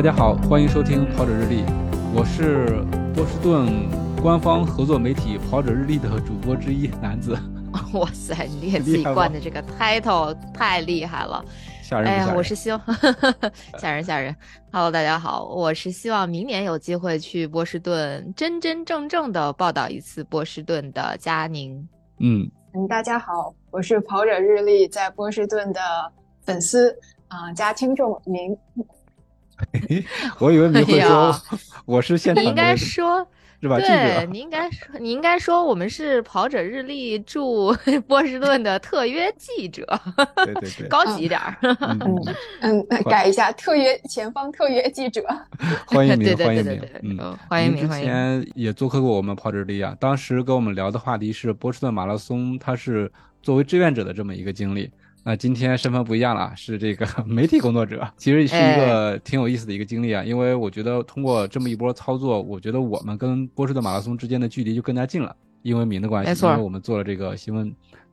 大家好，欢迎收听跑者日历，我是波士顿官方合作媒体跑者日历的主播之一男子。哇塞，你给自己冠的这个 title 太厉害了，吓人！哎呀，我是希望 吓人吓人。Hello，大家好，我是希望明年有机会去波士顿，真真正正的报道一次波士顿的佳宁。嗯嗯，大家好，我是跑者日历在波士顿的粉丝啊加听众明。我以为你会说我是现场，你应该说是吧？对，你应该说你应该说我们是跑者日历驻 波士顿的特约记者，对对对，高级一点儿。嗯嗯，改一下特约前方特约记者，欢迎您，欢迎您，嗯，欢迎您。之前也做客过我们跑者日历啊，当时跟我们聊的话题是波士顿马拉松，它是作为志愿者的这么一个经历。那今天身份不一样了，是这个 媒体工作者，其实是一个挺有意思的一个经历啊。因为我觉得通过这么一波操作，我觉得我们跟波士顿马拉松之间的距离就更加近了，因为名的关系，因为我们做了这个新闻，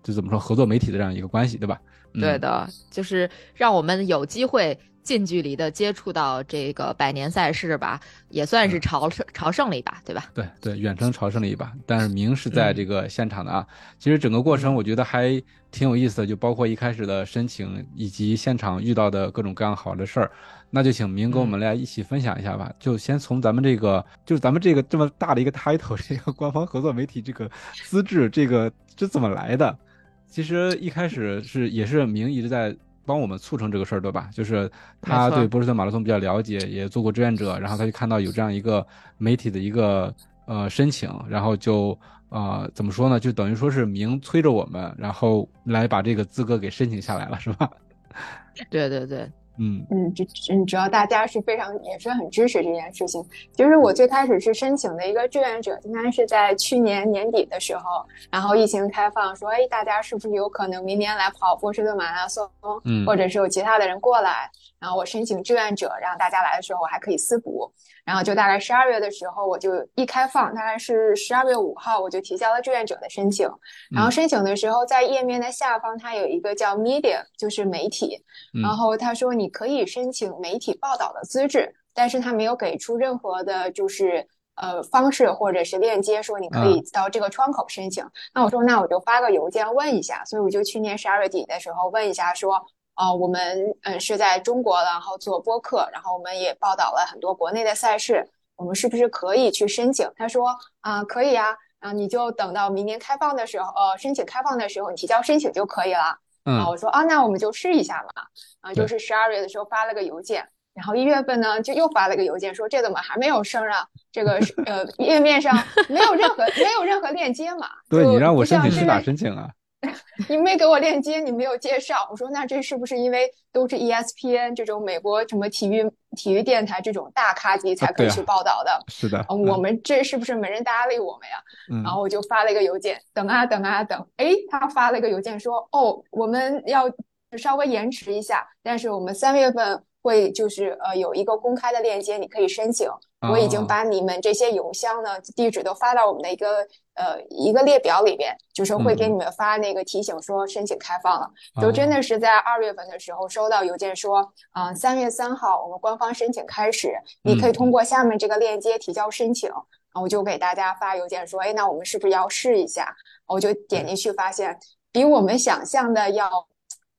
就怎么说合作媒体的这样一个关系，对吧？对的，就是让我们有机会。近距离的接触到这个百年赛事吧，也算是朝圣朝圣了一把，对吧？对对，远程朝圣了一把。但是明是在这个现场的啊。其实整个过程我觉得还挺有意思的，就包括一开始的申请以及现场遇到的各种各样好的事儿。那就请明跟我们来一起分享一下吧。就先从咱们这个，就是咱们这个这么大的一个 title，这个官方合作媒体这个资质，这个这怎么来的？其实一开始是也是明一直在。帮我们促成这个事儿，对吧？就是他对波士顿马拉松比较了解，也做过志愿者，然后他就看到有这样一个媒体的一个呃申请，然后就呃怎么说呢？就等于说是明催着我们，然后来把这个资格给申请下来了，是吧？对 对对。嗯嗯，主嗯主要大家是非常也是很支持这件事情。其实我最开始是申请的一个志愿者，应该是在去年年底的时候，然后疫情开放，说哎大家是不是有可能明年来跑波士顿马拉松？嗯，或者是有其他的人过来，然后我申请志愿者，让大家来的时候我还可以私补。然后就大概十二月的时候，我就一开放，大概是十二月五号，我就提交了志愿者的申请。然后申请的时候，在页面的下方，它有一个叫 media，就是媒体。然后他说你可以申请媒体报道的资质，但是他没有给出任何的，就是呃方式或者是链接，说你可以到这个窗口申请。那我说那我就发个邮件问一下。所以我就去年十二月底的时候问一下说。啊，我们嗯是在中国，然后做播客，然后我们也报道了很多国内的赛事，我们是不是可以去申请？他说啊，可以啊，啊你就等到明年开放的时候，呃，申请开放的时候，你提交申请就可以了。嗯，我说啊，那我们就试一下嘛。啊，就是十二月的时候发了个邮件，然后一月份呢就又发了个邮件，说这怎么还没有升啊？这个呃 页面上没有任何没有任何链接嘛？对你让我申请去哪申请啊？你没给我链接，你没有介绍。我说那这是不是因为都是 ESPN 这种美国什么体育体育电台这种大咖级才可以去报道的？是的，我们这是不是没人搭理我们呀？然后我就发了一个邮件，等啊等啊等，哎，他发了一个邮件说，哦，我们要稍微延迟一下，但是我们三月份。会就是呃有一个公开的链接，你可以申请。我已经把你们这些邮箱呢地址都发到我们的一个呃一个列表里边，就是会给你们发那个提醒说申请开放了。就真的是在二月份的时候收到邮件说，啊三月三号我们官方申请开始，你可以通过下面这个链接提交申请。然后我就给大家发邮件说，哎，那我们是不是要试一下？我就点进去发现比我们想象的要。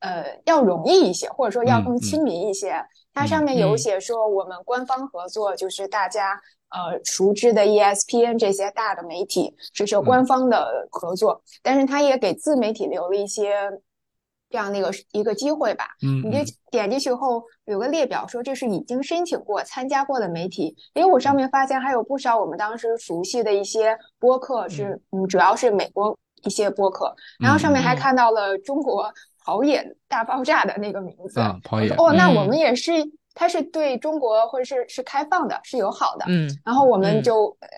呃，要容易一些，或者说要更亲民一些。它上面有写说，我们官方合作就是大家呃熟知的 ESPN 这些大的媒体，这是官方的合作。但是它也给自媒体留了一些这样的一个一个机会吧。嗯，你就点进去后有个列表，说这是已经申请过、参加过的媒体。因为我上面发现还有不少我们当时熟悉的一些播客，是嗯，主要是美国一些播客。然后上面还看到了中国。跑野大爆炸的那个名字。啊，跑野。哦，那我嗯们也是，它是对中国或者是是开放的，是友好的。嗯然后我们嗯就，呃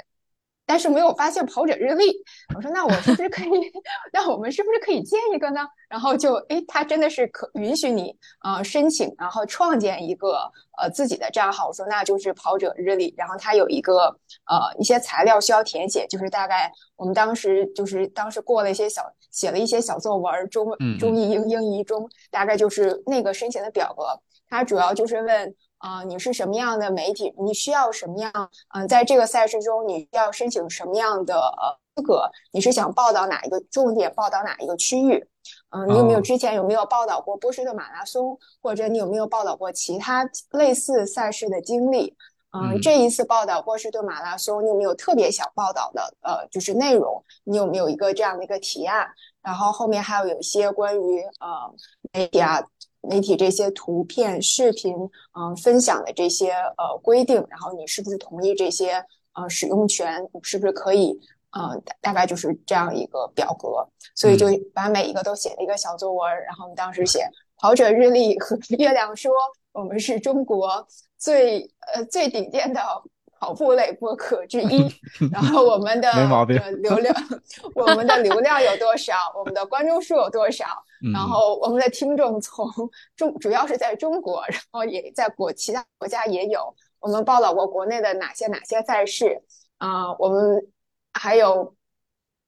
但是没有发现跑者日历。我说那我是不是可以，那我们是不是可以建一个呢？然后就，诶，他真的是可允许你呃申请，然后创建一个呃自己的账号。我说那就是跑者日历，然后它有一个呃一些材料需要填写，就是大概我们当时就是当时过了一些小写了一些小作文，中中译英英译中，大概就是那个申请的表格。它主要就是问啊、你是什么样的媒体？你需要什么样？嗯、在这个赛事中，你需要申请什么样的呃资格？你是想报道哪一个重点报道哪一个区域？嗯、你有没有哦之前有没有报道过波士顿马拉松，或者你有没有报道过其他类似赛事的经历？嗯、嗯这一次报道波士顿马拉松，你有没有特别想报道的呃，就是内容？你有没有一个这样的一个提案？然后后面还有有一些关于呃媒体啊、媒体这些图片、视频，嗯、分享的这些呃规定，然后你是不是同意这些呃使用权？你是不是可以？呃，大大概就是这样一个表格，所以就把每一个都写了一个小作文，然后我们当时写跑者日历和 月亮说我们是中国最呃最顶尖的跑步类播客之一，然后我们的没毛病呃流量，我们的流量有多少，我们的观众数有多少，嗯然后我们的听众从中主要是在中国，然后也在国其他国家也有，我们报道过国内的哪些哪些赛事啊、我们还有。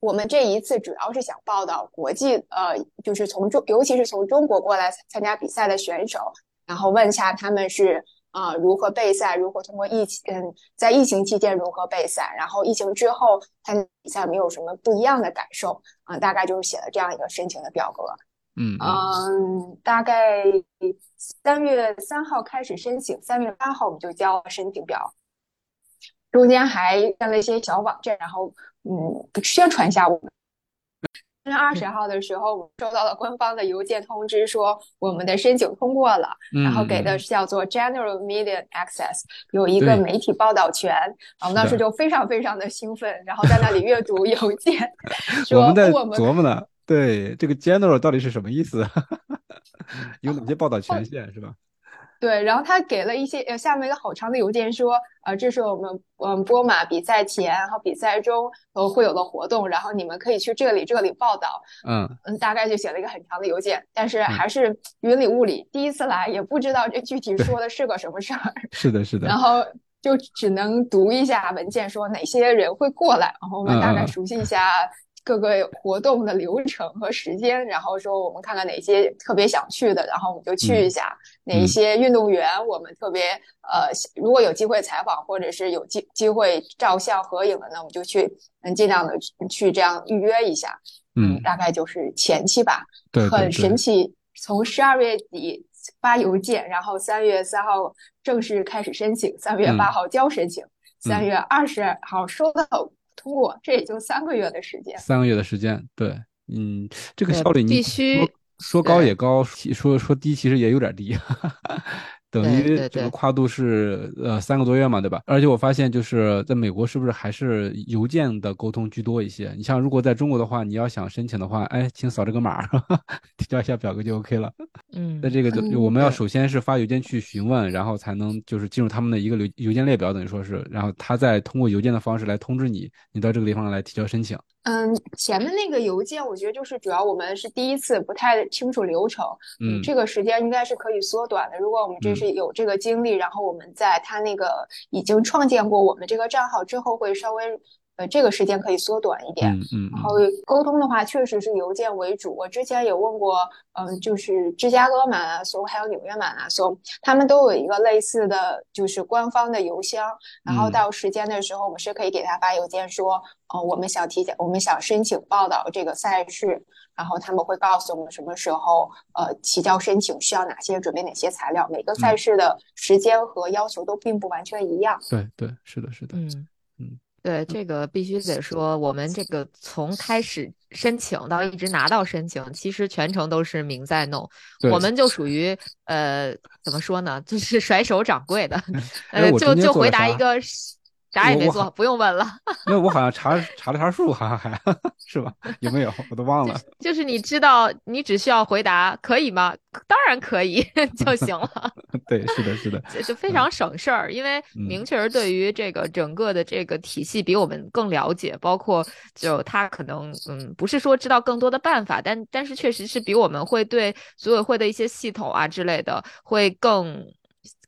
我们这一次主要是想报道国际，呃，就是从中，尤其是从中国过来参加比赛的选手，然后问一下他们是啊、呃如何备赛，如何通过疫情，嗯，在疫情期间如何备赛，然后疫情之后参加比赛有没有什么不一样的感受啊、大概就是写了这样一个申请的表格。嗯嗯嗯，大概三月三号开始申请，三月八号我们就交了申请表，中间还干了一些小网站，然后嗯宣传一下我们。三月二十号的时候，我们收到了官方的邮件通知，说我们的申请通过了，嗯，然后给的嗯是叫做 General Media Access，有一个媒体报道权。我们当时就非常非常的兴奋，然后在那里阅读邮件，说我们在琢磨呢，对这个 general 到底是什么意思？有哪些报道权限是吧？对，然后他给了一些呃下面一个好长的邮件说，呃，这是我们嗯波马比赛前，然后比赛中呃会有的活动，然后你们可以去这里这里报道。嗯嗯，大概就写了一个很长的邮件，但是还是云里雾里，第一次来也不知道这具体说的是个什么事儿，是的，是的然，后就只能读一下文件，说哪些人会过来，然后我们大概熟悉一下各个活动的流程和时间，然后说我们看看哪些特别想去的，然后我们就去一下。哪一些运动员我们特别呃，如果有机会采访或者是有机机会照相合影的呢，我们就去嗯尽量的去这样预约一下。嗯，大概就是前期吧，对对很神奇。从十二月底发邮件，然后三月三号正式开始申请，三月嗯八号交申请，三月二十号收到通过，这也就三个月的时间。三个月的时间，对，嗯，这个效率你必须说说高也高，其说说低其实也有点低，等对于对对这个跨度是呃三个多月嘛，对吧？而且我发现就是在美国是不是还是邮件的沟通居多一些？你像如果在中国的话，你要想申请的话，哎，请扫这个码，提交一下表格就 OK 了。嗯那这个就嗯我们要首先是发邮件去询问，然后才能就是进入他们的一个邮邮件列表，等于说是，然后他再通过邮件的方式来通知你，你到这个地方来提交申请。嗯，前面那个邮件，我觉得就是主要我们是第一次，不太清楚流程。嗯这个时间应该是可以缩短的。如果我们这是有这个经历，然后我们在他那个已经创建过我们这个账号之后，会稍微呃这个时间可以缩短一点。嗯嗯然后沟通的话，确实是邮件为主。我之前也问过，嗯，就是芝加哥马拉松还有纽约马拉松，他们都有一个类似的就是官方的邮箱。然后嗯到时间的时候，我们是可以给他发邮件说，呃，我们想提前，我们想申请报道这个赛事，然后他们会告诉我们什么时候呃提交申请，需要哪些准备哪些材料。每个赛嗯事的时间和要求都并不完全一样。对对，是的，是的，嗯嗯，对，这个必须得说，我们这个从开始申请到一直拿到申请，其实全程都是明在弄。我们。就属于呃，怎么说呢，就是 甩手掌柜的，哎呃，就就回答一个是，啥也没我做，不用问了。因为我好像查查了查数，好像还 是吧？有没有？我都忘了。就是你知道，你只需要回答可以吗？当然可以 就行了。对，是的，是的，就就非常省事儿，因为嗯明确儿对于这个整个的这个体系比我们更了解，包括就他可能嗯不是说知道更多的办法，但但是确实是比我们会对组委会的一些系统啊之类的会更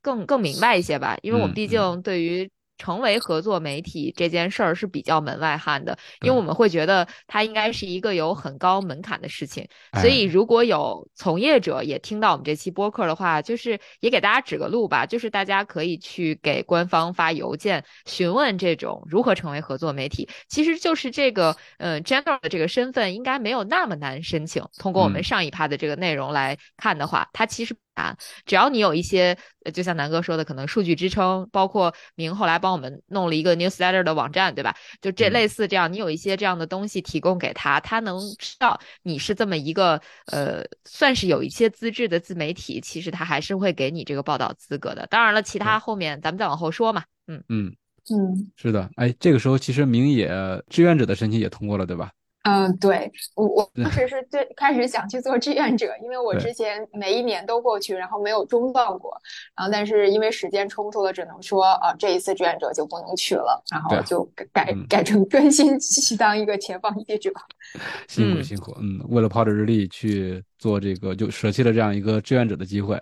更更明白一些吧，因为我们毕竟对于。成为合作媒体这件事儿是比较门外汉的，因为我们会觉得它应该是一个有很高门槛的事情，所哎以如果有从业者也听到我们这期播客的话，就是也给大家指个路吧，就是大家可以去给官方发邮件询问这种如何成为合作媒体。其实就是这个呃 general 的这个身份应该没有那么难申请。通过我们嗯上一趴的这个内容来看的话，它其实不难，只要你有一些呃就像南哥说的，可能数据支撑，包括明后来帮我们弄了一个 newsletter 的网站，对吧？就这嗯类似这样，你有一些这样的东西提供给他，他能知道你是这么一个呃，算是有一些资质的自媒体，其实他还是会给你这个报道资格的。当然了，其他后面咱们再往后说嘛。嗯，嗯，嗯是的。哎，这个时候其实明野志愿者的申请也通过了，对吧？嗯，对我我对当时是最开始想去做志愿者，因为我之前每一年都过去，然后没有中断过，然后但是因为时间冲突了，只能说啊这一次志愿者就不能去了，然后就改改嗯改成专心去当一个前方记者。嗯辛苦辛苦，嗯，为了泡着日历去做这个，就舍弃了这样一个志愿者的机会。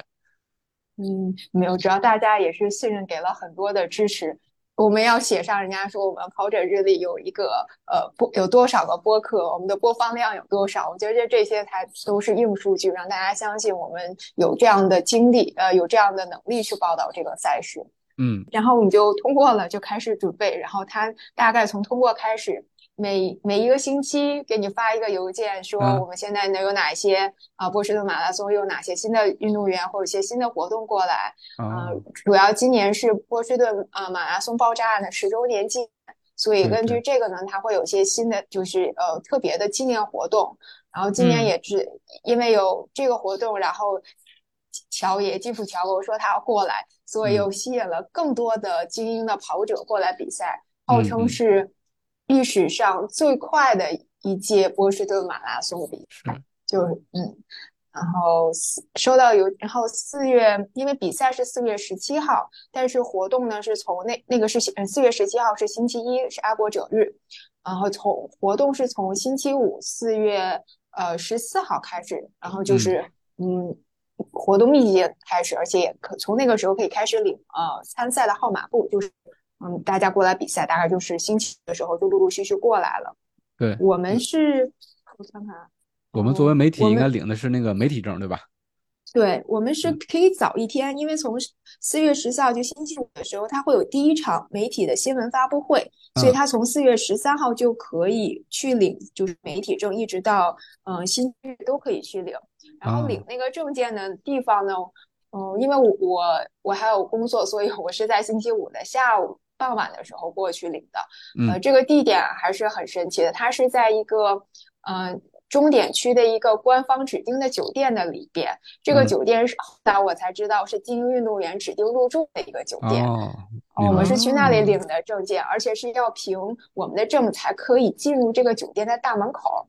嗯，没有，主要大家也是信任，给了很多的支持。我们要写上人家说我们跑者日历有一个呃播有多少个播客，我们的播放量有多少，我觉得这些才都是硬数据，让大家相信我们有这样的精力，呃，有这样的能力去报道这个赛事。嗯然后我们就通过了，就开始准备。然后他大概从通过开始，每每一个星期给你发一个邮件，说嗯。我们现在能有哪些啊、波士顿马拉松有哪些新的运动员或者一些新的活动过来。啊呃，主要今年是波士顿啊、马拉松爆炸案的十周年纪念，所以根据这个呢，它会有一些新的就是呃特别的纪念活动。然后今年嗯。也是因为有这个活动，然后乔爷基普乔格说他要过来，所以嗯。又吸引了更多的精英的跑者过来比赛，号嗯称嗯。是历史上最快的一届波士顿马拉松比赛。就是嗯，然后四收到邮，然后四月，因为比赛是四月十七号，但是活动呢是从那那个是嗯四月十七号是星期一，是爱国者日，然后从活动是从星期五四月呃十四号开始，然后就是嗯活动密集开始，而且也可从那个时候可以开始领呃参赛的号码布，就是嗯大家过来比赛，大概就是星期的时候就陆陆续续过来了。对，我们是我看看啊。我们作为媒体应该领的是那个媒体证，对吧？对，我们是嗯可以早一天，因为从四月十四号就星期五的时候，它会有第一场媒体的新闻发布会，所以嗯他从四月十三号就可以去领，就是媒体证，一直到嗯、呃星期日都可以去领。然后领啊那个证件的地方呢，嗯、因为我我我还有工作，所以我是在星期五的下午傍晚的时候过去领的。呃，嗯这个地点还是很神奇的，它是在一个呃终点区的一个官方指定的酒店的里边。这个嗯酒店是后来我才知道是精英运动员指定入住的一个酒店。哦，哦我们是去那里哦领的证件，而且是要凭我们的证才可以进入这个酒店的大门口。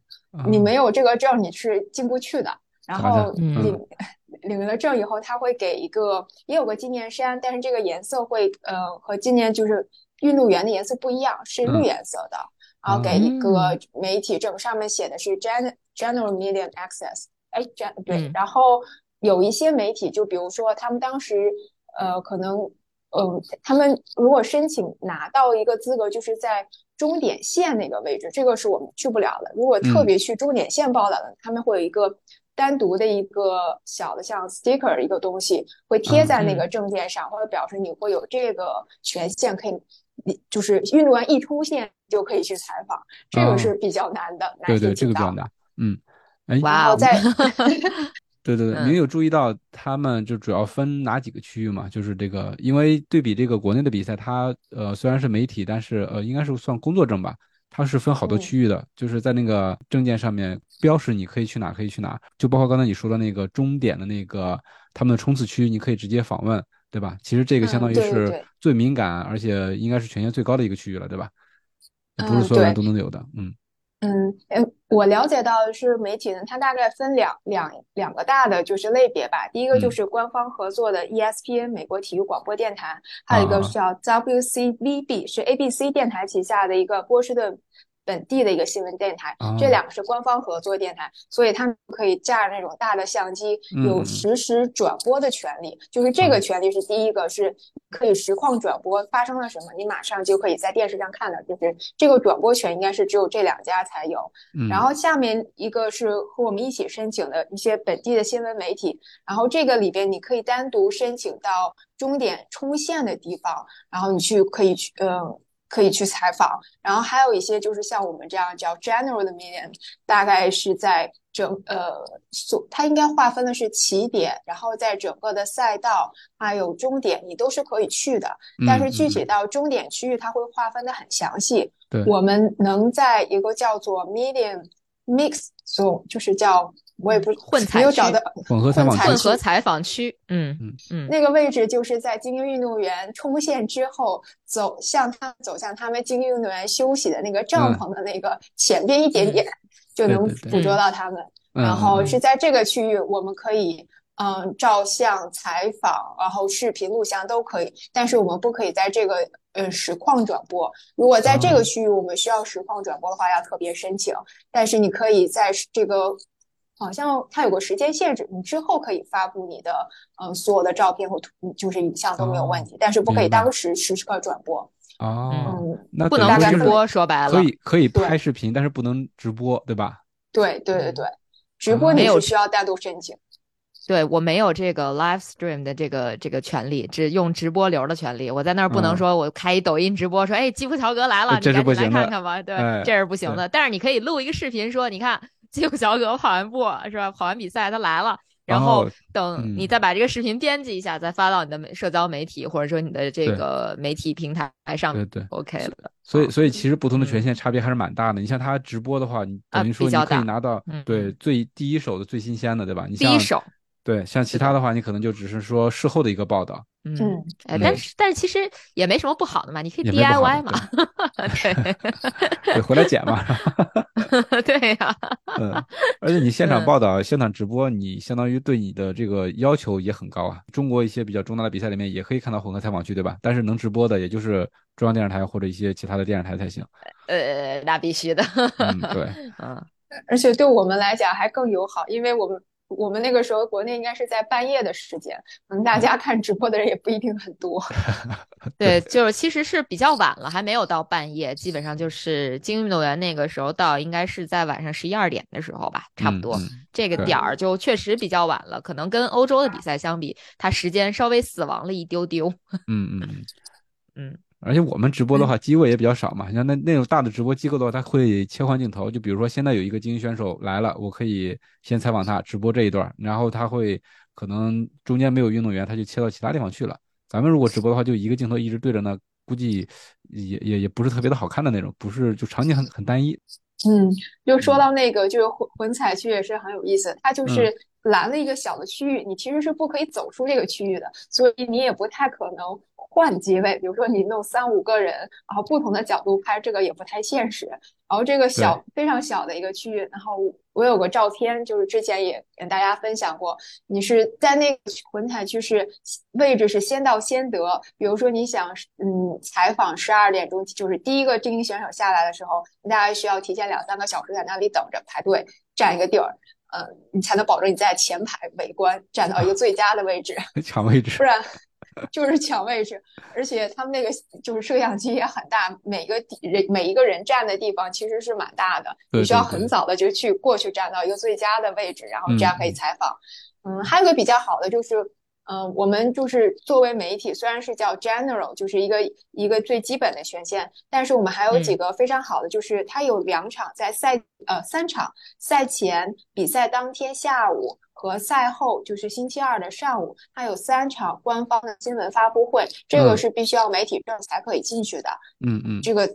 你啊没有这个证，你是进不去的。然后嗯领领了证以后，他会给一个也有个纪念衫，但是这个颜色会呃和今年就是运动员的颜色不一样，是绿嗯。颜色的。然后给一嗯。个媒体证，上面写的是 Gen General Media Access，哎，Gen 对嗯，然后有一些媒体，就比如说他们当时呃可能嗯，他们如果申请拿到一个资格，就是在终点线那个位置，这个是我们去不了的。如果特嗯。别去终点线报道的，他们会有一个单独的一个小的像 sticker 一个东西，会贴在那个嗯证件上，或者表示你会有这个权限，可以，你就是运动员一出现就可以去采访，这哦个是比较难的，难对对。这个比较难。嗯，哎，哇哦在 对对对，嗯您有注意到他们就主要分哪几个区域吗？就是这个，因为对比这个国内的比赛，它呃虽然是媒体，但是呃应该是算工作证吧，它是分好多嗯。区域的，就是在那个证件上面标识你可以去哪可以去哪，就包括刚才你说的那个终点的那个他们的冲刺区，你可以直接访问，对吧？其实这个相当于是嗯对对对。最敏感，而且应该是权限最高的一个区域了，对吧？不是嗯所有人都能有的，嗯嗯，呃，我了解到的是媒体呢，它大概分两两两个大的就是类别吧。第一个就嗯是官方合作的 E ESPN 美国体育广播电台，还有一啊个是叫 WCVB，是 ABC 电台旗下的一个波士顿本地的一个新闻电台。啊这两个是官方合作电台，所以他们可以架那种大的相机，嗯嗯有实时转播的权利。就是这个啊权利是第一个，是可以实况转播发生了什么，你马上就可以在电视上看到。就是这个转播权应该是只有这两家才有。嗯，然后下面一个是和我们一起申请的一些本地的新闻媒体，然后这个里边你可以单独申请到终点冲线的地方，然后你去可以去呃可以去采访，然后还有一些就是像我们这样叫 general 的 medium，大概是在整呃所它应该划分的是起点，然后在整个的赛道还有终点你都是可以去的，但是具嗯体。到终点区域它会划分的很详细。对。我们能在一个叫做 medium mix zone，就是叫我也不混没有找到 混合采访区混合采访区，嗯嗯嗯那个位置，就是在精英运动员冲线之后，走向他走向他们精英运动员休息的那个帐嗯篷的那个前边一点点，就能捕捉到他们。嗯然后嗯是在这个区域，我们可以嗯照相、采访，然后视频、录像都可以，但是我们不可以在这个呃实况转播。如果在这哦个区域我们需要实况转播的话，要特别申请。但是你可以在这个好像它有个时间限制，你之后可以发布你的嗯所有的照片和图，就是影像都没有问题，但是不可以当时实时刻转播。哦，嗯，那不能直播，说白了可以可以拍视频，但是不能直播，对吧？对对对对，直播没有是需要单独申请。对我没有这个 live stream 的这个这个权利，只用直播流的权利。我在那儿不能嗯说我开一抖音直播说，哎，基普乔格来了，你赶紧来看看吧。对，哎这是不行的。但是你可以录一个视频说，你看基普乔格跑完步 是吧？跑完比赛他来了。然后等你嗯再把这个视频编辑一下，再发到你的媒社交媒体或者说你的这个媒体平台上对对。，OK 了。所以，所以其实不同的权嗯限差别还是蛮大的。你像他直播的话，你啊等于说你可以拿到嗯对最第一手的最新鲜的，对吧？你像第一手，对像其他的话，你可能就只是说事后的一个报道。嗯嗯，哎，嗯但是但是其实也没什么不好的嘛，你可以 DIY 的嘛，对 对，回来剪嘛。对呀，嗯，而且你现场嗯报道、现场直播，你相当于对你的这个要求也很高啊。中国一些比较重大的比赛里面也可以看到混合采访区，对吧？但是能直播的也就是中央电视台或者一些其他的电视台才行。呃，那必须的，嗯，对，嗯，而且对我们来讲还更友好，因为我们我们那个时候国内应该是在半夜的时间，可能大家看直播的人也不一定很多。对，就是其实是比较晚了，还没有到半夜，基本上就是精英运动员那个时候到，应该是在晚上十一二点的时候吧，差不多。这个点儿就确实比较晚了，可能跟欧洲的比赛相比，它时间稍微死亡了一丢丢。嗯嗯嗯。嗯，而且我们直播的话，机位也比较少嘛。像那那种大的直播机构的话，它会切换镜头。就比如说现在有一个精英选手来了，我可以先采访他，直播这一段，然后他会可能中间没有运动员，他就切到其他地方去了。咱们如果直播的话，就一个镜头一直对着呢，估计也也也不是特别的好看的那种，不是就场景很很单一。嗯，就说到那个，就是混混彩区也是很有意思，它就是拦了一个小的区域，你其实是不可以走出这个区域的，所以你也不太可能换机位。比如说你弄三五个人，然后不同的角度拍，这个也不太现实。然后这个小非常小的一个区域，然后我有个照片，就是之前也跟大家分享过，你是在那个混采区是位置是先到先得。比如说你想嗯采访十二点钟，就是第一个精英选手下来的时候，大家需要提前两三个小时在那里等着排队占一个地儿，呃，你才能保证你在前排围观站到一个最佳的位置，抢位置不。然就是抢位置。而且他们那个就是摄像机也很大，每个地人每一个人站的地方其实是蛮大的，你需要很早的就去过去站到一个最佳的位置，然后这样可以采访。嗯，还有个比较好的就是。嗯，我们就是作为媒体，虽然是叫 general，就是一个一个最基本的权限，但是我们还有几嗯个非常好的，就是它有两场在赛呃三场赛前、比赛当天下午和赛后，就是星期二的上午，它有三场官方的新闻发布会，这个嗯是必须要媒体证才可以进去的。嗯嗯这个，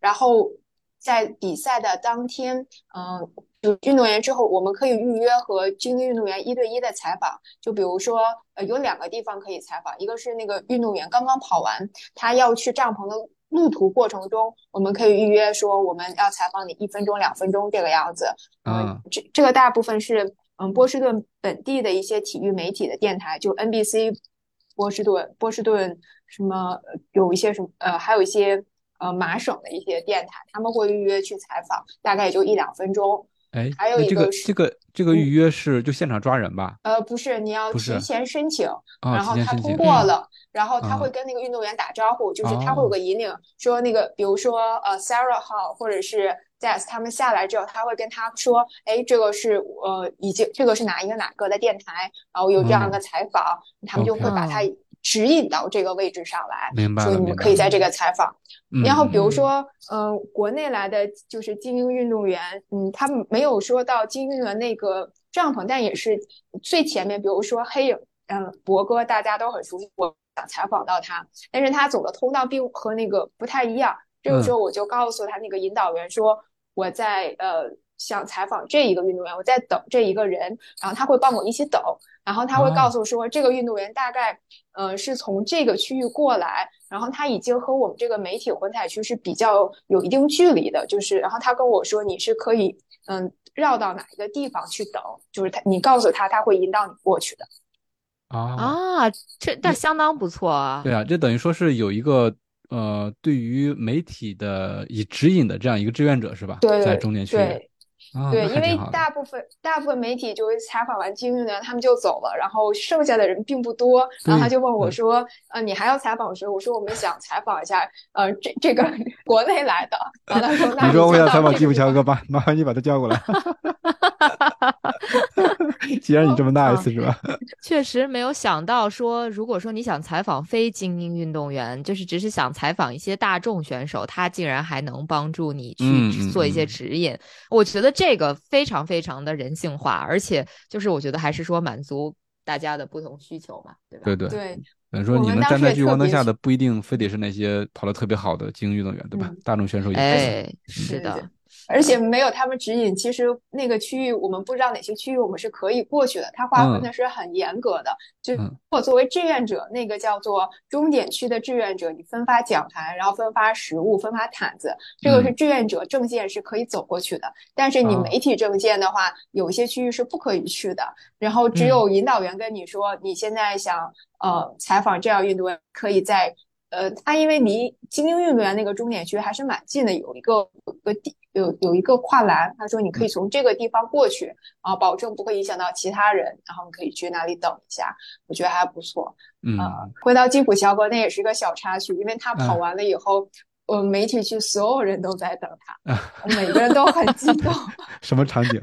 然后在比赛的当天，嗯、就运动员之后，我们可以预约和精英运动员一对一的采访。就比如说，呃，有两个地方可以采访，一个是那个运动员刚刚跑完，他要去帐篷的路途过程中，我们可以预约说我们要采访你一分钟、两分钟这个样子。嗯，这这个大部分是嗯波士顿本地的一些体育媒体的电台，就 NBC 波士顿、波士顿什么有一些什么呃，还有一些呃麻省的一些电台，他们会预约去采访，大概也就一两分钟。哎，还有一个是这个这个预约是就现场抓人吧？呃，不是，你要提前申请，然后他通过了，然后他会跟那个运动员打招呼，就是他会有个引领，说那个比如说呃，Sarah 号或者是 Des 他们下来之后，他会跟他说，哎，这个是呃已经这个是哪一个哪个的电台，然后有这样的采访，他们就会把他。指引到这个位置上来，所以你们可以在这个采访。然后比如说，嗯，国内来的就是精英运动员，嗯，他们没有说到精英的那个帐篷，但也是最前面。比如说黑影，嗯，博哥大家都很熟悉，我想采访到他，但是他走的通道并和那个不太一样。这个时候我就告诉他那个引导员说，我在呃想采访这一个运动员，我在等这一个人，然后他会帮我一起等。然后他会告诉说，这个运动员大概，呃，是从这个区域过来，然后他已经和我们这个媒体混采区是比较有一定距离的，就是，然后他跟我说，你是可以，嗯，绕到哪一个地方去等，就是他，你告诉他，他会引导你过去的。啊啊，这那相当不错啊。对啊，这等于说是有一个，呃，对于媒体的以指引的这样一个志愿者是吧？对，在终点区。对，因为大部分大部分媒体就是采访完金玉呢，他们就走了，然后剩下的人并不多。然后他就问我说：“呃，你还要采访谁？”我说：“我们想采访一下，呃，这这个 国内来的。”然后他说：“ 你说我想采访基普乔格吧，麻烦你把他叫过来。”既然你这么 nice 是吧？确实没有想到说，如果说你想采访非精英运动员，就是只是想采访一些大众选手，他竟然还能帮助你去做一些指引。我觉得这个非常非常的人性化，而且就是我觉得还是说满足大家的不同需求嘛，对吧？对对对。等于说你们站在聚光灯下的不一定非得是那些跑得特别好的精英运动员，对吧？大众选手也哎，是的。而且没有他们指引，其实那个区域我们不知道哪些区域我们是可以过去的。它划分的是很严格的。就我作为志愿者，那个叫做终点区的志愿者，你分发讲台，然后分发食物，分发毯子，这个是志愿者证件是可以走过去的。但是你媒体证件的话，有一些区域是不可以去的。然后只有引导员跟你说，你现在想呃采访这样运动员，可以在。呃，他因为离精英运动员那个终点区还是蛮近的，有一个有个地有有一个跨栏，他说你可以从这个地方过去，啊保证不会影响到其他人，然后你可以去那里等一下，我觉得还不错。嗯，回到金普乔格，那也是一个小插曲，因为他跑完了以后，我们，媒体区所有人都在等他，每个人都很激动。什么场景？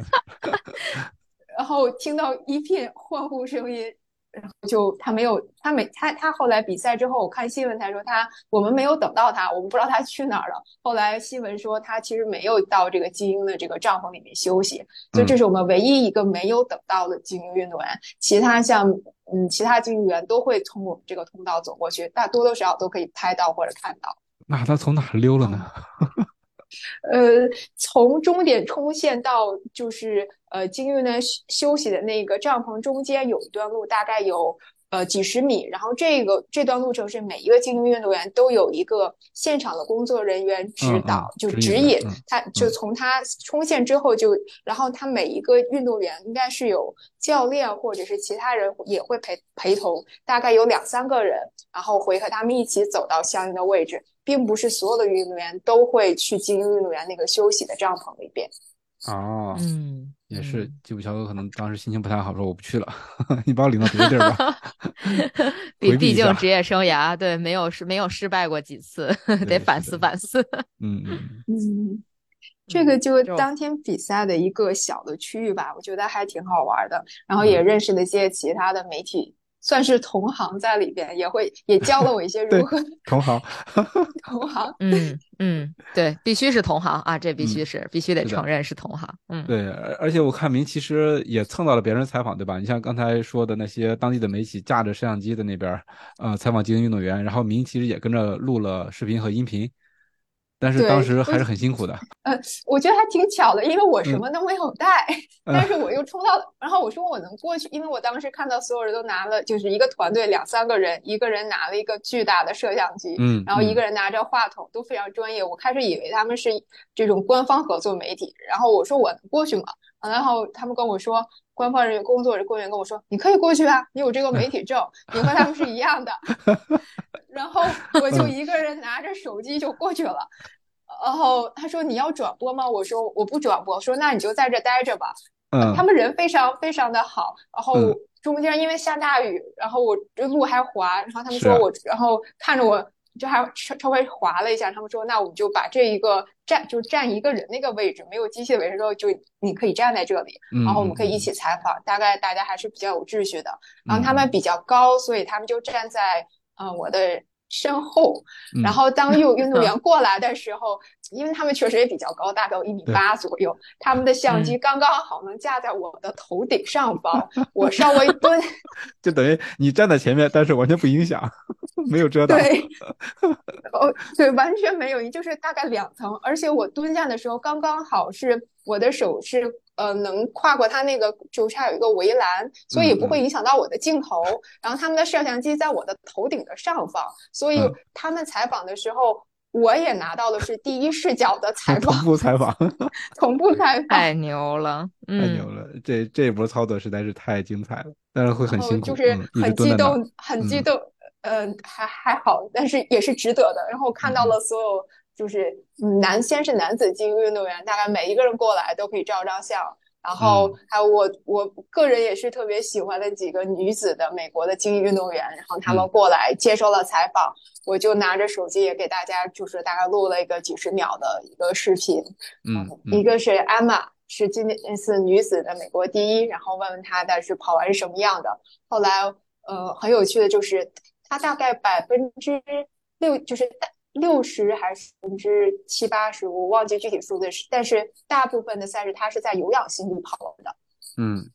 然后听到一片欢呼声音。然后就他没有，他没他他后来比赛之后，我看新闻才说他我们没有等到他，我们不知道他去哪儿了。后来新闻说他其实没有到这个精英的这个帐篷里面休息，所以这是我们唯一一个没有等到的精英运动员。其他像嗯其他精英员都会从我们这个通道走过去，大多多少少都可以拍到或者看到。那他从哪溜了呢？呃，从终点冲线到就是呃，精英呢休息的那个帐篷中间有一段路，大概有呃几十米。然后这个这段路程是每一个精英运动员都有一个现场的工作人员指导，就指引他，就从他冲线之后就，然后他每一个运动员应该是有教练或者是其他人也会陪陪同，大概有两三个人，然后会和他们一起走到相应的位置。并不是所有的运动员都会去精英运动员那个休息的帐篷里边。哦，嗯，也是，吉普乔格可能当时心情不太好，说我不去了，你把我领到别的地儿吧。毕毕竟职业生涯，对，没有失没有失败过几次，得反思反思。嗯嗯嗯，这个就当天比赛的一个小的区域吧，我觉得还挺好玩的，然后也认识了一些其他的媒体。算是同行在里边，也会也教了我一些如何同行，同行，嗯嗯，对，必须是同行啊，这必须是必须得承认是同行，嗯，对，而且我看明其实也蹭到了别人采访，对吧？你像刚才说的那些当地的媒体架着摄像机在那边，呃，采访精英运动员，然后明其实也跟着录了视频和音频。但是当时还是很辛苦的。呃，我觉得还挺巧的，因为我什么都没有带，但是我又冲到，然后我说我能过去，因为我当时看到所有人都拿了，就是一个团队两三个人，一个人拿了一个巨大的摄像机，嗯，然后一个人拿着话筒，都非常专业。我开始以为他们是这种官方合作媒体，然后我说我能过去吗？然后他们跟我说，官方人员工作人员跟我说，你可以过去啊，你有这个媒体证，你和他们是一样的。然后我就一个人拿着手机就过去了。然后他说你要转播吗？我说我不转播。说那你就在这待着吧。嗯，他们人非常非常的好。然后中间因为下大雨，然后我这路还滑，然后他们说我，然后看着我。就还稍稍微滑了一下，他们说那我们就把这一个站就站一个人那个位置，没有机械位置之后，就你可以站在这里，然后我们可以一起。采访。大概大家还是比较有秩序的，然后他们比较高，所以他们就站在嗯我的。身后，然后当运运动员过来的时候，因为他们确实也比较高，大概有一米八左右，他们的相机。刚刚好能架在我的头顶上方，我稍微蹲，就等于你站在前面，但是完全不影响，没有遮挡。对，哦，对，完全没有，就是大概两层，而且我蹲下的时候刚刚好是我的手是。呃，能跨过它那个，就是它有一个围栏，所以不会影响到我的镜头。然后他们的摄像机在我的头顶的上方，所以他们采访的时候，我也拿到的是第一视角的采访，同步采访，同步采 访，太牛了，太牛了！这这一波操作实在是太精彩了，但是会很辛苦，就是很激动，很激动。呃，还还好，但是也是值得的。然后看到了所有。就是男先是男子精英运动员，大概每一个人过来都可以照张相。然后还有我我个人也是特别喜欢的几个女子的美国的精英运动员，然后他们过来接受了采访，我就拿着手机也给大家就是大概录了一个几十秒的一个视频。嗯，一个是 Emma 是今年是女子的美国第一，然后问问她的是跑完是什么样的。后来呃很有趣的就是她大概百分之六就是大。六十还是百分之七八十，我忘记具体数字是，但是大部分的赛事他是在有氧心率跑的，嗯，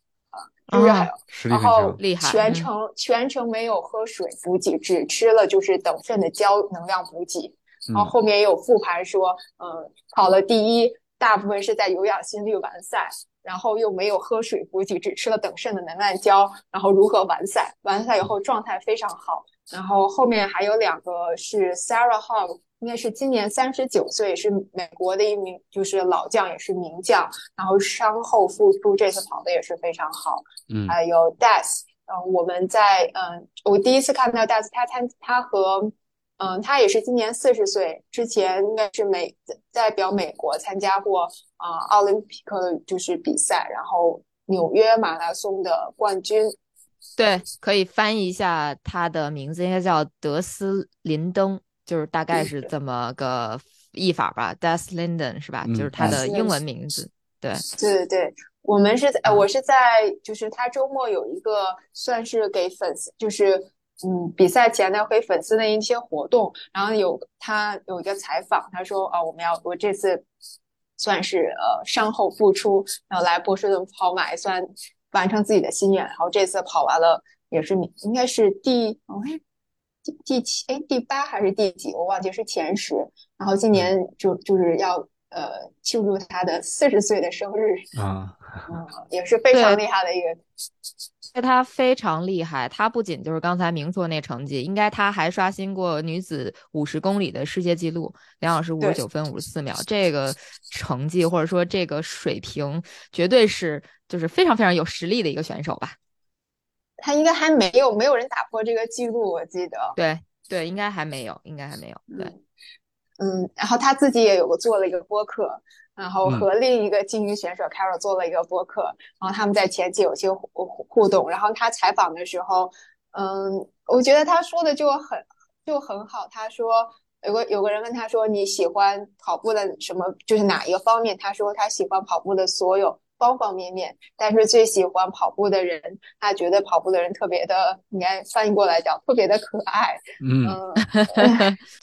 啊，就是还有，然后厉害，全程全程没有喝水补给，只吃了就是等份的胶能量补给，然后后面也有复盘说，嗯，跑了第一，大部分是在有氧心率完赛，然后又没有喝水补给，只吃了等渗的能量胶，然后如何完赛？完赛以后状态非常好。然后后面还有两个是 Sarah Hogg，应该是今年三十九岁，是美国的一名就是老将，也是名将。然后伤后复出，这次跑的也是非常好。嗯，还有 Das，嗯，我们在嗯，我第一次看到 Das，他参他和嗯，他也是今年四十岁，之前应该是美代表美国参加过啊奥林匹克的就是比赛，然后纽约马拉松的冠军。对，可以翻译一下他的名字，应该叫德斯林登，就是大概是这么个译法吧，Das Linden 是吧？就是他的英文名字。对，对对对，我们是在，我是在，就是他周末有一个算是给粉丝，就是嗯比赛前的给粉丝的一些活动，然后有他有一个采访，他说啊，我们要我这次算是呃伤后复出，然后来波士顿跑马也算。完成自己的心愿，然后这次跑完了也是应该是第哎第第七哎第八还是第几我忘记是前十，然后今年就就是要呃庆祝他的四十岁的生日。啊，嗯也是非常厉害的一个。他非常厉害，他不仅就是刚才明说那成绩，应该他还刷新过女子五十公里的世界纪录，两小时五十九分五十四秒。这个成绩或者说这个水平，绝对是就是非常非常有实力的一个选手吧。他应该还没有没有人打破这个记录，我记得。对对，应该还没有，应该还没有。对，嗯，然后他自己也有个做了一个播客。然后和另一个精英选手 Carol 做了一个播客，然后他们在前期有些互互动。然后他采访的时候，嗯，我觉得他说的就很就很好。他说有个有个人问他说你喜欢跑步的什么，就是哪一个方面？他说他喜欢跑步的所有。方方面面，但是最喜欢跑步的人，他觉得跑步的人特别的，应该翻译过来讲，特别的可爱。嗯，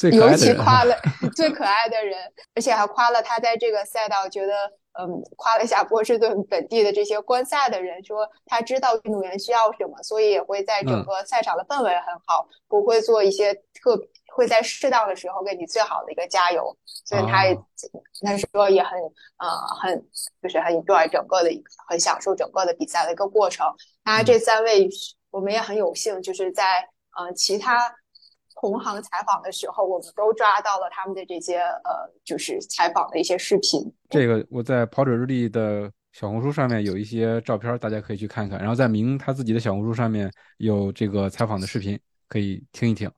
尤其夸了 最可爱的人，而且还夸了他在这个赛道觉得嗯，夸了一下波士顿本地的这些观赛的人，说他知道运动员需要什么，所以也会在整个赛场的氛围很好，不会做一些特，会在适当的时候给你最好的一个加油。所以他也，他说也很，呃，很就是很 enjoy 整个的一个，很享受整个的比赛的一个过程。那，这三位我们也很有幸，就是在呃其他。同行采访的时候，我们都抓到了他们的这些呃，就是采访的一些视频。这个我在跑者日历的小红书上面有一些照片，大家可以去看看。然后在明他自己的小红书上面有这个采访的视频，可以听一听。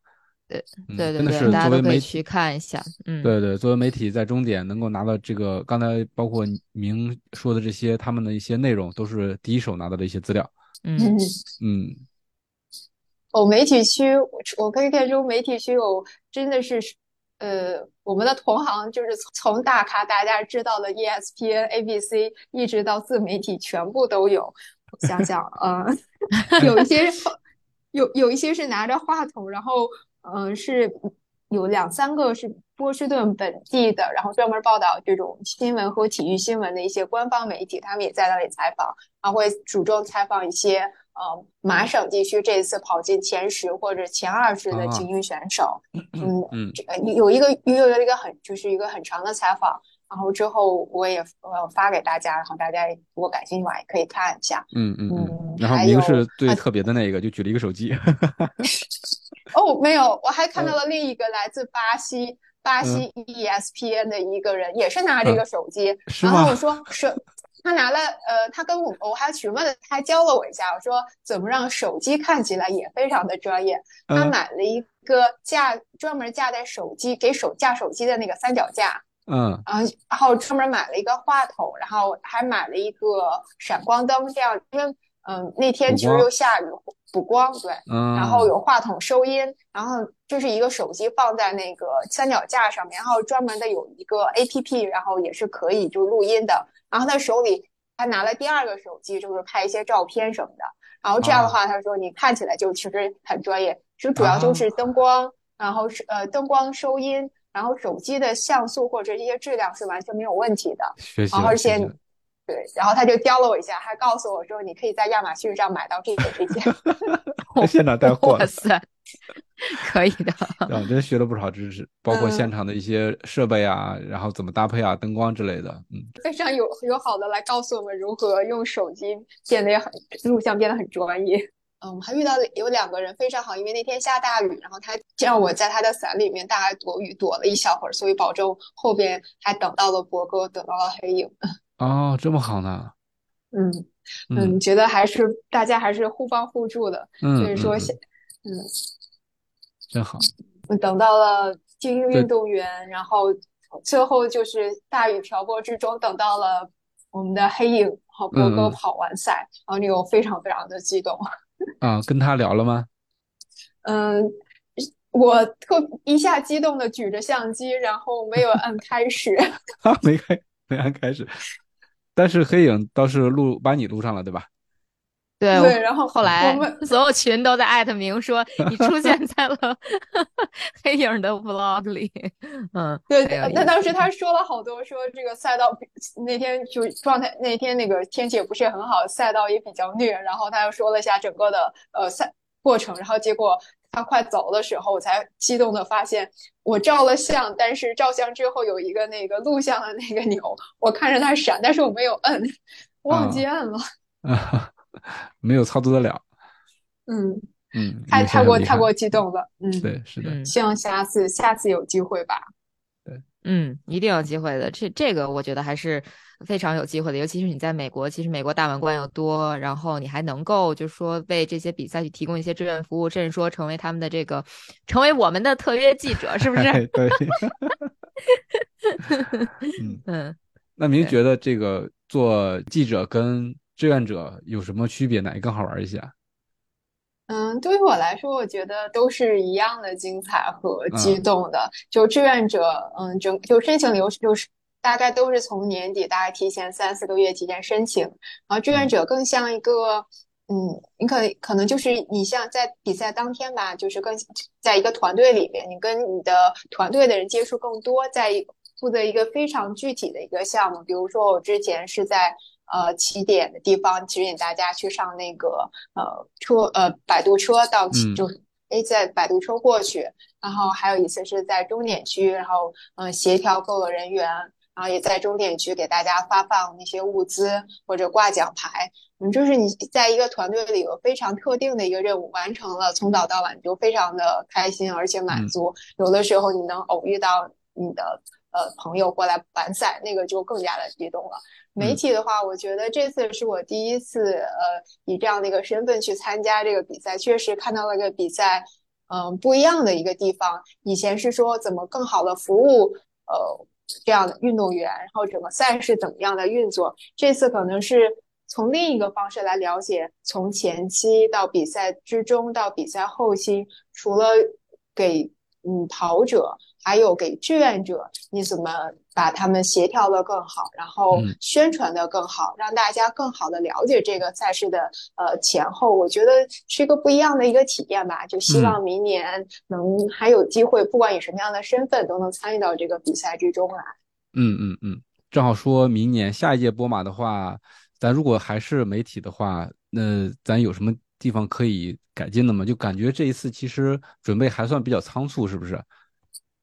对对对，真的是作为媒体看一下。嗯，对对，作为媒体在终点能够拿到这个，刚才包括明说的这些，他们的一些内容都是第一手拿到的一些资料。嗯嗯。哦，媒体区，我我可以看出媒体区有真的是，呃，我们的同行就是从从大咖大家知道的 ESPN、ABC，一直到自媒体，全部都有。想想，呃，有一些有有一些是拿着话筒，然后，嗯，是有两三个是波士顿本地的，然后专门报道这种新闻和体育新闻的一些官方媒体，他们也在那里采访，然后会主动采访一些。呃，麻省地区这一次跑进前十或者前二十的精英选手，嗯嗯，有一个有有一个很就是一个很长的采访，然后之后我也呃发给大家，然后大家如果感兴趣的话也可以看一下。嗯嗯嗯。然后您是最特别的那个，就举了一个手机。哦，没有，我还看到了另一个来自巴西巴西 ESPN 的一个人，也是拿着一个手机，然后我说是。他拿了，呃，他跟我，我还询问了，他教了我一下，我说怎么让手机看起来也非常的专业。他买了一个架，专门架在手机给手架手机的那个三脚架，嗯，然后然后专门买了一个话筒，然后还买了一个闪光灯，这样，因为嗯那天其实又下雨，补光，对，嗯，然后有话筒收音，然后就是一个手机放在那个三脚架上面，然后专门的有一个 A P P，然后也是可以就录音的。然后他手里还拿了第二个手机，就是拍一些照片什么的。然后这样的话，他说你看起来就其实很专业。其实主要就是灯光，然后是呃灯光收音，然后手机的像素或者这些质量是完全没有问题的。然后而且对，然后他就教了我一下，还告诉我说你可以在亚马逊上买到这个这些。现场带货。哇塞！可以的，我真学了不少知识，包括现场的一些设备啊，然后怎么搭配啊，灯光之类的，嗯，非常有有好的来告诉我们如何用手机变得也很录像变得很专业。嗯，还遇到有两个人非常好，因为那天下大雨，然后他让我在他的伞里面大概躲雨躲了一小会儿，所以保证后边还等到了博哥，等到了黑影。哦，这么好呢？嗯嗯，觉得还是大家还是互帮互助的，所以说嗯。真好，等到了精英运动员，然后最后就是大雨瓢泼之中等到了我们的黑影，好哥哥跑完赛，然后你又非常非常的激动 啊！跟他聊了吗？嗯，我特一下激动的举着相机，然后没有按开始，没开没按开始，但是黑影倒是录把你录上了，对吧？对对，然后后来 所有群都在艾特明说 你出现在了 黑影的 vlog 里，嗯，对，那当时他说了好多，说这个赛道那天就状态，那天那个天气也不是很好，赛道也比较虐，然后他又说了一下整个的呃赛过程，然后结果他快走的时候，我才激动的发现我照了相，但是照相之后有一个那个录像的那个钮，我看着它闪，但是我没有摁，忘记摁了。没有操作得了，嗯嗯，太太过太过激动了，嗯，对，是的，希望下次下次有机会吧，对，嗯，一定有机会的，这这个我觉得还是非常有机会的，尤其是你在美国，其实美国大满贯又多，然后你还能够就是说为这些比赛去提供一些志愿服务，甚至说成为他们的这个成为我们的特约记者，是不是？对，嗯嗯，那您觉得这个做记者跟志愿者有什么区别？哪个更好玩一些？嗯，对于我来说，我觉得都是一样的精彩和激动的。就志愿者，嗯，整就申请流程就是大概都是从年底，大概提前三四个月提前申请。然后志愿者更像一个，嗯，你可可能就是你像在比赛当天吧，就是更在一个团队里面，你跟你的团队的人接触更多，在一负责一个非常具体的一个项目。比如说，我之前是在呃起点的地方指引大家去上那个呃车呃摆渡车到起，就哎在摆渡车过去。然后还有一次是在终点区，然后嗯协调各个人员。然后也在终点区给大家发放那些物资或者挂奖牌，嗯，就是你在一个团队里有非常特定的一个任务完成了，从早到晚就非常的开心而且满足。有的时候你能偶遇到你的呃朋友过来完赛，那个就更加的激动了。媒体的话，我觉得这次是我第一次呃以这样的一个身份去参加这个比赛，确实看到了个比赛嗯不一样的一个地方。以前是说怎么更好的服务呃。这样的运动员，然后整个赛事怎么样的运作？这次可能是从另一个方式来了解，从前期到比赛之中到比赛后期，除了给嗯跑者。还有给志愿者，你怎么把他们协调的更好，然后宣传的更好，让大家更好的了解这个赛事的呃前后？我觉得是一个不一样的一个体验吧。就希望明年能还有机会，不管以什么样的身份，都能参与到这个比赛之中来。嗯嗯嗯，正好说明年下一届波马的话，咱如果还是媒体的话，那咱有什么地方可以改进的吗？就感觉这一次其实准备还算比较仓促，是不是？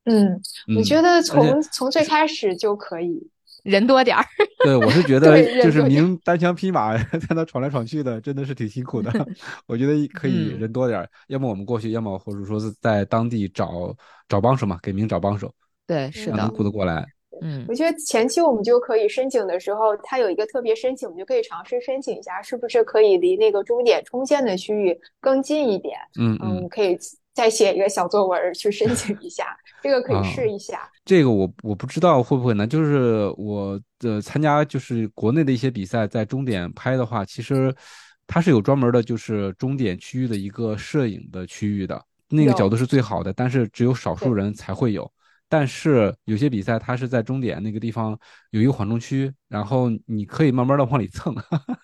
嗯，我觉得从从最开始就可以人多点儿。对，我是觉得就是明单枪匹马 在那闯来闯去的，真的是挺辛苦的。我觉得可以人多点儿，要么我们过去，要么或者说是在当地找找帮手嘛，给明找帮手。对，是的，让顾得过来。嗯，我觉得前期我们就可以申请的时候，他有一个特别申请，我们就可以尝试申请一下，是不是可以离那个终点冲线的区域更近一点？嗯嗯，可以。再写一个小作文去申请一下，这个可以试一下。这个我我不知道会不会难，就是我的参加就是国内的一些比赛，在终点拍的话，其实它是有专门的，就是终点区域的一个摄影的区域的，那个角度是最好的，但是只有少数人才会有。但是有些比赛，它是在终点那个地方有一个缓冲区，然后你可以慢慢的往里蹭。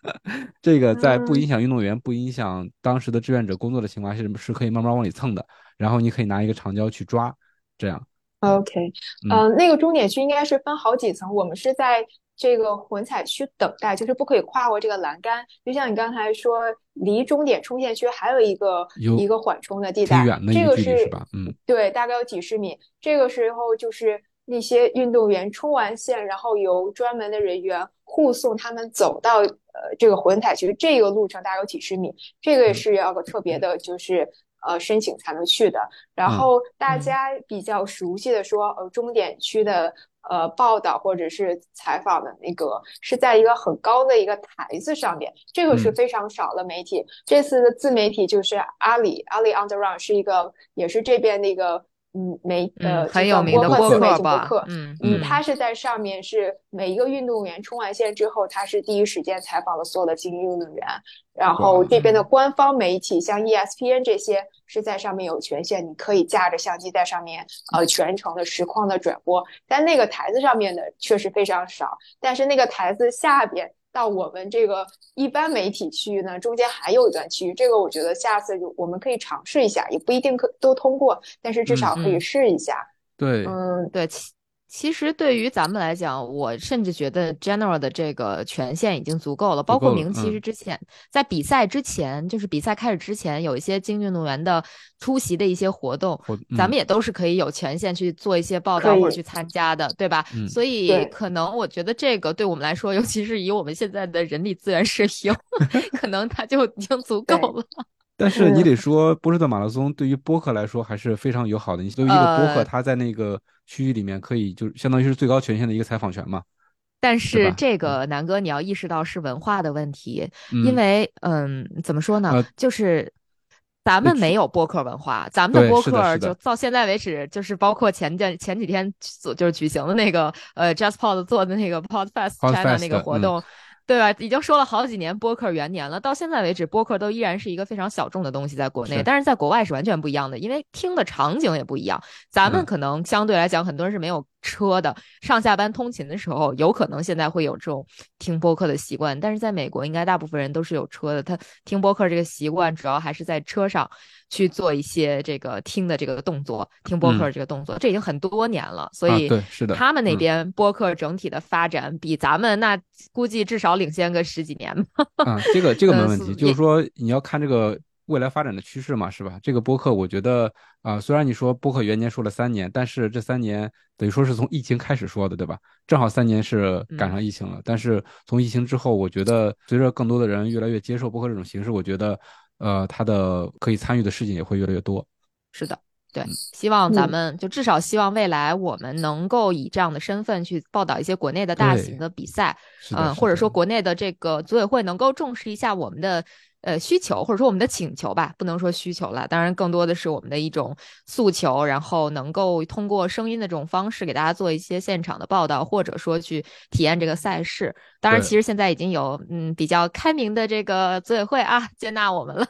这个在不影响运动员、不影响当时的志愿者工作的情况下，是是可以慢慢往里蹭的。然后你可以拿一个长焦去抓，这样。OK，嗯，那个终点区应该是分好几层，我们是在。这个混采区等待就是不可以跨过这个栏杆，就像你刚才说，离终点冲线区还有一个一个缓冲的地带，这个是吧？嗯，对，大概有几十米。这个时候就是那些运动员冲完线，然后由专门的人员护送他们走到呃这个混采区，这个路程大概有几十米，这个也是要个特别的，就是呃申请才能去的。然后大家比较熟悉的说，呃，终点区的。呃，报道或者是采访的那个是在一个很高的一个台子上面，这个是非常少的媒体。这次的自媒体就是阿里，阿里 on the run 是一个，也是这边的一个。嗯，媒呃，很有名的播客吧？嗯嗯，他是在上面，是每一个运动员冲完线之后，他是第一时间采访了所有的精英运动员。然后这边的官方媒体，像 ESPN 这些，是在上面有权限，你可以架着相机在上面，呃，全程的实况的转播。但那个台子上面的确实非常少，但是那个台子下边。到我们这个一般媒体区域呢，中间还有一段区域，这个我觉得下次就我们可以尝试一下，也不一定可都通过，但是至少可以试一下。对，嗯，对。其实对于咱们来讲，我甚至觉得 General 的这个权限已经足够了。包括明，其实之前在比赛之前，就是比赛开始之前，有一些精英运动员的出席的一些活动，咱们也都是可以有权限去做一些报道或者去参加的，对吧？所以可能我觉得这个对我们来说，尤其是以我们现在的人力资源水平，可能它就已经足够了。但是你得说，波士顿马拉松对于播客来说还是非常友好的。你作为一个播客，它在那个区域里面可以就是相当于是最高权限的一个采访权嘛。但是这个南哥，你要意识到是文化的问题，因为嗯，怎么说呢？就是咱们没有播客文化，咱们的播客就到现在为止，就是包括前件前几天就是举行的那个呃，JustPod 做的那个 Podfest China 那个活动。对吧？已经说了好几年播客元年了，到现在为止，播客都依然是一个非常小众的东西，在国内，但是在国外是完全不一样的，因为听的场景也不一样。咱们可能相对来讲，很多人是没有车的，上下班通勤的时候，有可能现在会有这种听播客的习惯。但是在美国，应该大部分人都是有车的，他听播客这个习惯主要还是在车上去做一些这个听的这个动作，听播客这个动作，这已经很多年了。所以，对，是的，他们那边播客整体的发展比咱们那估计至少领先个十几年吧。啊，这个这个没问题，就是说你要看这个。未来发展的趋势嘛，是吧？这个播客，我觉得啊，虽然你说播客元年说了三年，但是这三年等于说是从疫情开始说的，对吧？正好三年是赶上疫情了。但是从疫情之后，我觉得随着更多的人越来越接受播客这种形式，我觉得呃，他的可以参与的事情也会越来越多。是的，对，希望咱们就至少希望未来我们能够以这样的身份去报道一些国内的大型的比赛，嗯，或者说国内的这个组委会能够重视一下我们的。呃，需求或者说我们的请求吧，不能说需求了，当然更多的是我们的一种诉求，然后能够通过声音的这种方式给大家做一些现场的报道，或者说去体验这个赛事。当然，其实现在已经有嗯比较开明的这个组委会啊接纳我们了。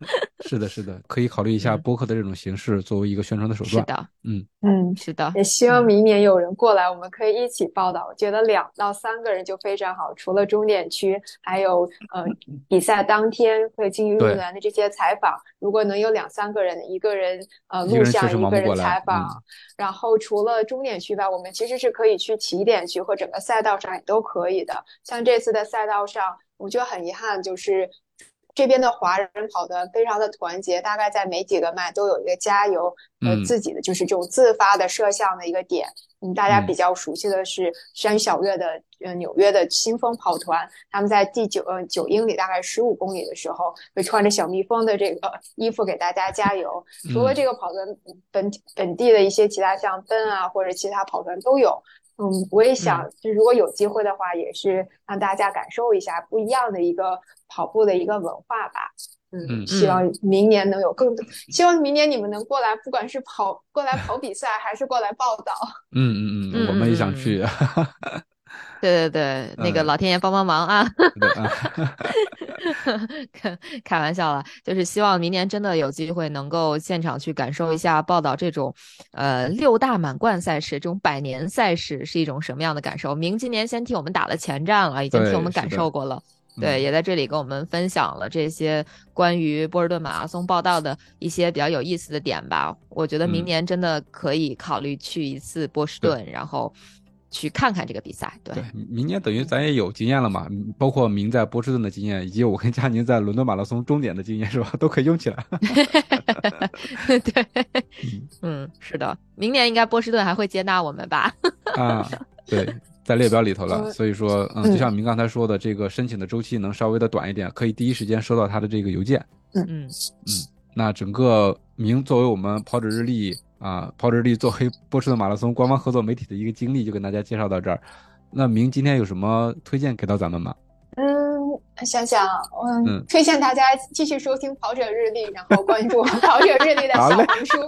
是的，是的，可以考虑一下播客的这种形式作为一个宣传的手段。是的，嗯嗯，是的，也希望明年有人过来，我们可以一起报道。我觉得两到三个人就非常好。除了终点区，还有呃比赛当天会进行入园的这些采访，如果能有两三个人，一个人呃录像，一个人采访。然后除了终点区吧，我们其实是可以去起点区和整个赛道上也都可以的。像这次的赛道上，我觉得很遗憾，就是。这边的华人跑的非常的团结，大概在每几个麦都有一个加油，呃，自己的就是这种自发的摄像的一个点。嗯，大家比较熟悉的是山小月的，呃，纽约的新风跑团，他们在第九呃九英里大概十五公里的时候，会穿着小蜜蜂的这个 衣服给大家加油。除了这个跑团，本本地的一些其他像奔啊或者其他跑团都有。嗯，我也想，就如果有机会的话，也是让大家感受一下不一样的一个跑步的一个文化吧。嗯，希望明年能有更多，希望明年你们能过来，不管是跑过来跑比赛，还是过来报道。嗯嗯嗯，我们也想去。对对对，那个老天爷帮帮忙啊！开 开玩笑了，就是希望明年真的有机会能够现场去感受一下报道这种，呃，六大满贯赛事，这种百年赛事是一种什么样的感受。明今年先替我们打了前站了，已经替我们感受过了。对，也在这里跟我们分享了这些关于波士顿马拉松报道的一些比较有意思的点吧。我觉得明年真的可以考虑去一次波士顿，然后。去看看这个比赛，对，明年等于咱也有经验了嘛，包括明在波士顿的经验，以及我跟佳宁在伦敦马拉松终点的经验，是吧？都可以用起来。对，嗯，是的，明年应该波士顿还会接纳我们吧？啊，对，在列表里头了，所以说，嗯，就像明刚才说的，这个申请的周期能稍微的短一点，可以第一时间收到他的这个邮件。嗯嗯嗯，那整个明作为我们跑者日历。啊，跑者力作为波士顿马拉松官方合作媒体的一个经历，就跟大家介绍到这儿。那明今天有什么推荐给到咱们吗？嗯，想想，嗯，推荐大家继续收听跑者日历，然后关注跑者日历的小红书。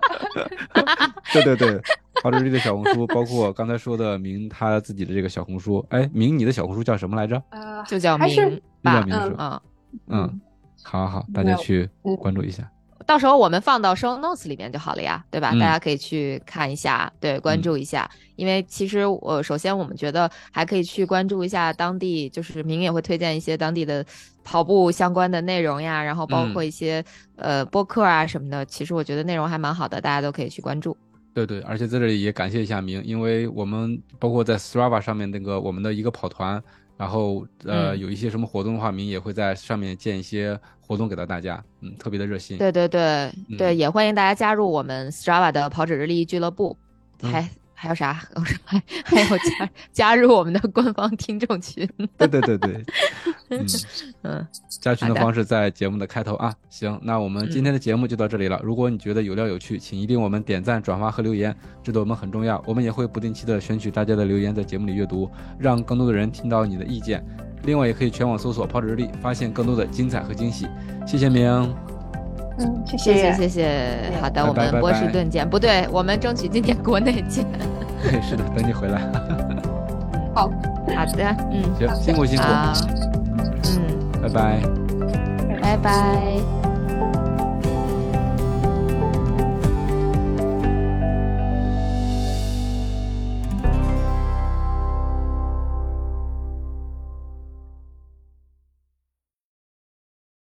对对对，跑者日历的小红书，包括刚才说的明他自己的这个小红书。哎，明你的小红书叫什么来着？呃，就叫明，就叫明是嗯嗯，好好，大家去关注一下。到时候我们放到 show notes 里面就好了呀，对吧？大家可以去看一下，对，关注一下。因为其实我首先我们觉得还可以去关注一下当地，就是明也会推荐一些当地的跑步相关的内容呀，然后包括一些呃播客啊什么的。其实我觉得内容还蛮好的，大家都可以去关注。对对，而且在这里也感谢一下明，因为我们包括在 Strava 上面那个我们的一个跑团。然后，呃，有一些什么活动的话，明也会在上面建一些活动给到大家，嗯，特别的热心。对对对对，也欢迎大家加入我们 Strava 的跑者日历俱乐部。还还有啥？我说还还有加加入我们的官方听众群。对对对对，嗯嗯，加群的方式在节目的开头啊。行，那我们今天的节目就到这里了。如果你觉得有料有趣，请一定我们点赞、转发和留言，这对我们很重要。我们也会不定期的选取大家的留言，在节目里阅读，让更多的人听到你的意见。另外，也可以全网搜索“跑者日历”，发现更多的精彩和惊喜。谢谢明。嗯，谢谢。谢谢，好的，我们波士顿见，不对，我们争取今天国内见。对，是的，等你回来。好，好的，嗯，行，辛苦辛苦，嗯，拜拜，拜拜。